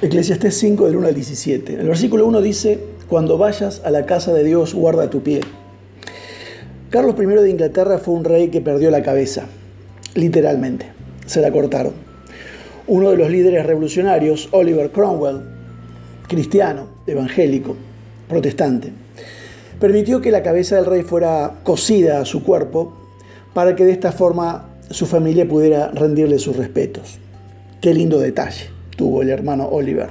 Eclesiastés 5 del 1 al 17. El versículo 1 dice, cuando vayas a la casa de Dios, guarda tu pie. Carlos I de Inglaterra fue un rey que perdió la cabeza, literalmente, se la cortaron. Uno de los líderes revolucionarios, Oliver Cromwell, cristiano, evangélico, protestante, permitió que la cabeza del rey fuera cosida a su cuerpo para que de esta forma su familia pudiera rendirle sus respetos. Qué lindo detalle tuvo el hermano Oliver.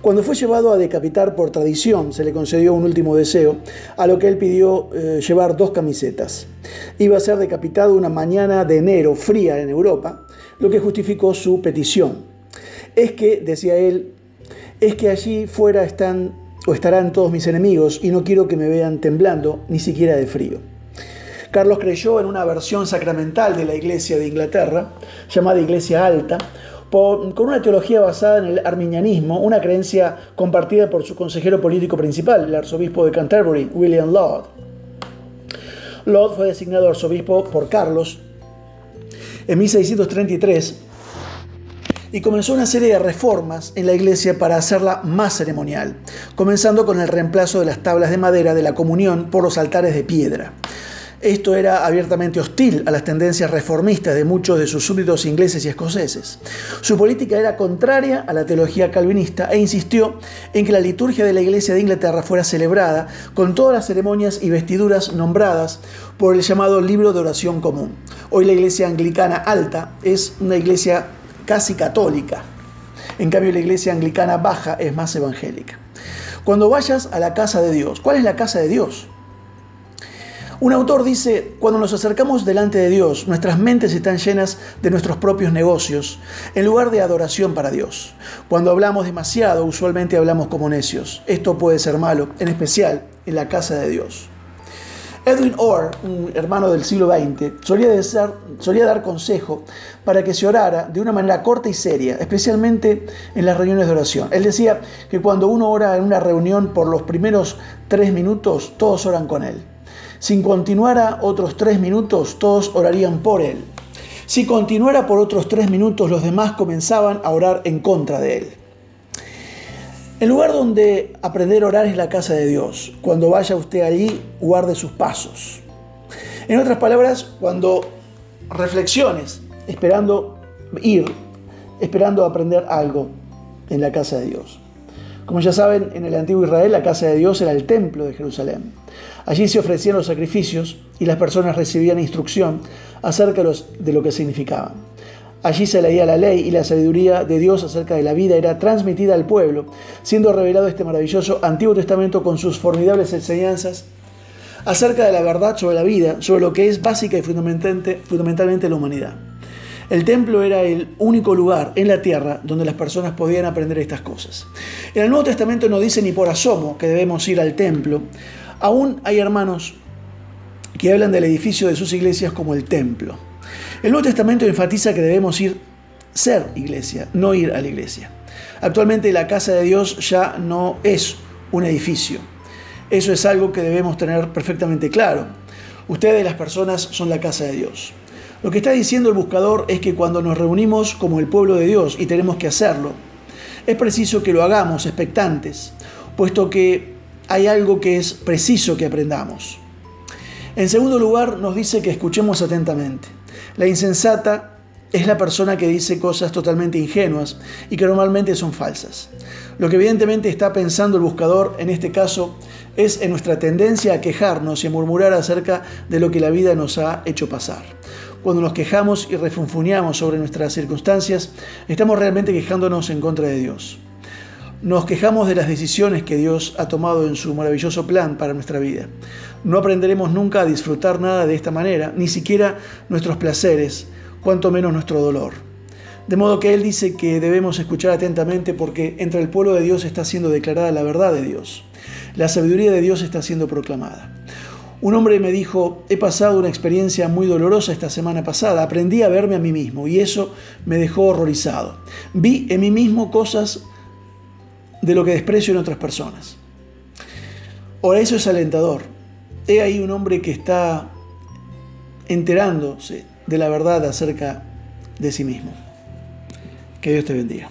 Cuando fue llevado a decapitar por tradición, se le concedió un último deseo, a lo que él pidió eh, llevar dos camisetas. Iba a ser decapitado una mañana de enero fría en Europa, lo que justificó su petición. Es que, decía él, es que allí fuera están o estarán todos mis enemigos y no quiero que me vean temblando, ni siquiera de frío. Carlos creyó en una versión sacramental de la Iglesia de Inglaterra, llamada Iglesia Alta, con una teología basada en el arminianismo, una creencia compartida por su consejero político principal, el arzobispo de Canterbury, William Laud. Laud fue designado arzobispo por Carlos en 1633 y comenzó una serie de reformas en la iglesia para hacerla más ceremonial, comenzando con el reemplazo de las tablas de madera de la comunión por los altares de piedra. Esto era abiertamente hostil a las tendencias reformistas de muchos de sus súbditos ingleses y escoceses. Su política era contraria a la teología calvinista e insistió en que la liturgia de la Iglesia de Inglaterra fuera celebrada con todas las ceremonias y vestiduras nombradas por el llamado libro de oración común. Hoy la Iglesia anglicana alta es una iglesia casi católica. En cambio la Iglesia anglicana baja es más evangélica. Cuando vayas a la casa de Dios, ¿cuál es la casa de Dios? Un autor dice, cuando nos acercamos delante de Dios, nuestras mentes están llenas de nuestros propios negocios, en lugar de adoración para Dios. Cuando hablamos demasiado, usualmente hablamos como necios. Esto puede ser malo, en especial en la casa de Dios. Edwin Orr, un hermano del siglo XX, solía, dar consejo para que se orara de una manera corta y seria, especialmente en las reuniones de oración. Él decía que cuando uno ora en una reunión por los primeros tres minutos, todos oran con él. Si continuara otros tres minutos, todos orarían por él. Si continuara por otros tres minutos, los demás comenzaban a orar en contra de él. El lugar donde aprender a orar es la casa de Dios. Cuando vaya usted allí, guarde sus pasos. En otras palabras, cuando reflexiones, esperando ir, esperando aprender algo en la casa de Dios. Como ya saben, en el antiguo Israel la casa de Dios era el templo de Jerusalén. Allí se ofrecían los sacrificios y las personas recibían instrucción acerca de lo que significaban. Allí se leía la ley y la sabiduría de Dios acerca de la vida era transmitida al pueblo, siendo revelado este maravilloso Antiguo Testamento con sus formidables enseñanzas acerca de la verdad sobre la vida, sobre lo que es básica y fundamentalmente, la humanidad. El templo era el único lugar en la tierra donde las personas podían aprender estas cosas. En el Nuevo Testamento no dice ni por asomo que debemos ir al templo, Aún hay hermanos que hablan del edificio de sus iglesias como el templo. El Nuevo Testamento enfatiza que debemos ir, ser iglesia, no ir a la iglesia. Actualmente la casa de Dios ya no es un edificio. Eso es algo que debemos tener perfectamente claro. Ustedes, las personas, son la casa de Dios. Lo que está diciendo el buscador es que cuando nos reunimos como el pueblo de Dios, y tenemos que hacerlo, es preciso que lo hagamos expectantes, puesto que hay algo que es preciso que aprendamos. En segundo lugar, nos dice que escuchemos atentamente. La insensata es la persona que dice cosas totalmente ingenuas y que normalmente son falsas. Lo que evidentemente está pensando el buscador en este caso es en nuestra tendencia a quejarnos y a murmurar acerca de lo que la vida nos ha hecho pasar. Cuando nos quejamos y refunfuñamos sobre nuestras circunstancias, estamos realmente quejándonos en contra de Dios. Nos quejamos de las decisiones que Dios ha tomado en su maravilloso plan para nuestra vida. No aprenderemos nunca a disfrutar nada de esta manera, ni siquiera nuestros placeres, cuanto menos nuestro dolor. De modo que Él dice que debemos escuchar atentamente porque entre el pueblo de Dios está siendo declarada la verdad de Dios. La sabiduría de Dios está siendo proclamada. Un hombre me dijo, he pasado una experiencia muy dolorosa esta semana pasada, aprendí a verme a mí mismo y eso me dejó horrorizado. Vi en mí mismo cosas de lo que desprecio en otras personas. Ahora, eso es alentador. He ahí un hombre que está enterándose de la verdad acerca de sí mismo. Que Dios te bendiga.